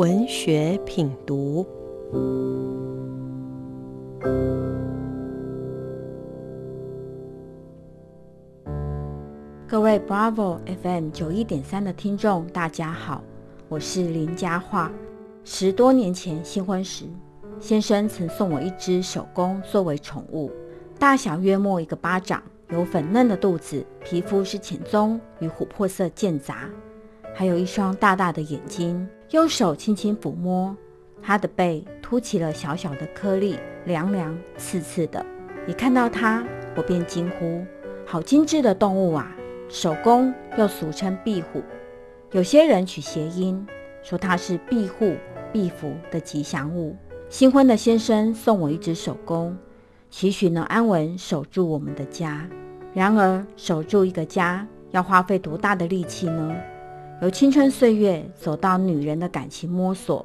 文学品读。各位 Bravo FM 九一点三的听众，大家好，我是林佳桦。十多年前新婚时，先生曾送我一只手工作为宠物，大小约莫一个巴掌，有粉嫩的肚子，皮肤是浅棕与琥珀色间杂，还有一双大大的眼睛。用手轻轻抚摸它的背，凸起了小小的颗粒，凉凉刺刺的。一看到它，我便惊呼：“好精致的动物啊！”手工又俗称壁虎，有些人取谐音，说它是庇护、庇福的吉祥物。新婚的先生送我一只手工，期许能安稳守住我们的家。然而，守住一个家要花费多大的力气呢？由青春岁月走到女人的感情摸索，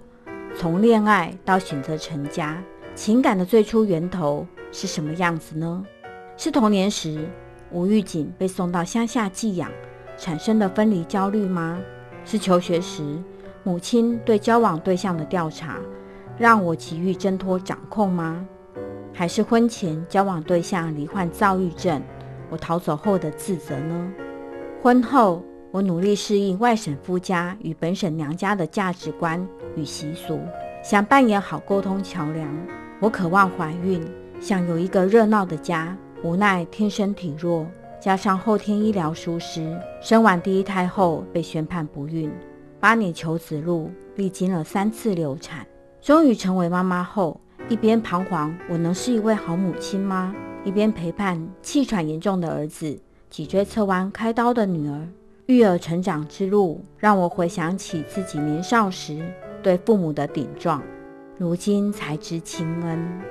从恋爱到选择成家，情感的最初源头是什么样子呢？是童年时。吴玉锦被送到乡下寄养，产生的分离焦虑吗？是求学时母亲对交往对象的调查，让我急于挣脱掌控吗？还是婚前交往对象罹患躁郁症，我逃走后的自责呢？婚后我努力适应外省夫家与本省娘家的价值观与习俗，想扮演好沟通桥梁。我渴望怀孕，想有一个热闹的家。无奈天生体弱，加上后天医疗疏失，生完第一胎后被宣判不孕。八年求子路，历经了三次流产，终于成为妈妈后，一边彷徨我能是一位好母亲吗？一边陪伴气喘严重的儿子，脊椎侧弯开刀的女儿。育儿成长之路，让我回想起自己年少时对父母的顶撞，如今才知亲恩。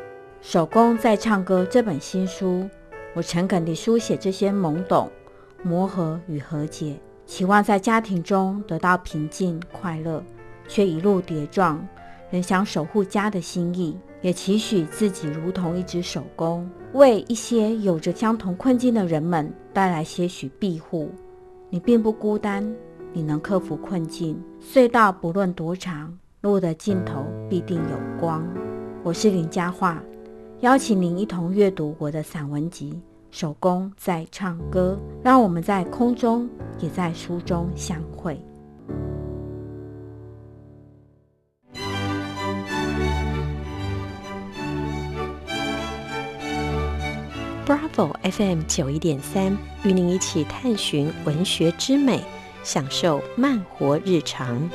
手工在唱歌这本新书。我诚恳地书写这些懵懂、磨合与和解，期望在家庭中得到平静快乐，却一路跌撞，仍想守护家的心意，也期许自己如同一只手工，为一些有着相同困境的人们带来些许庇护。你并不孤单，你能克服困境。隧道不论多长，路的尽头必定有光。我是林佳桦。邀请您一同阅读我的散文集《手工在唱歌》，让我们在空中也在书中相会。Bravo FM 九一点三，与您一起探寻文学之美，享受慢活日常。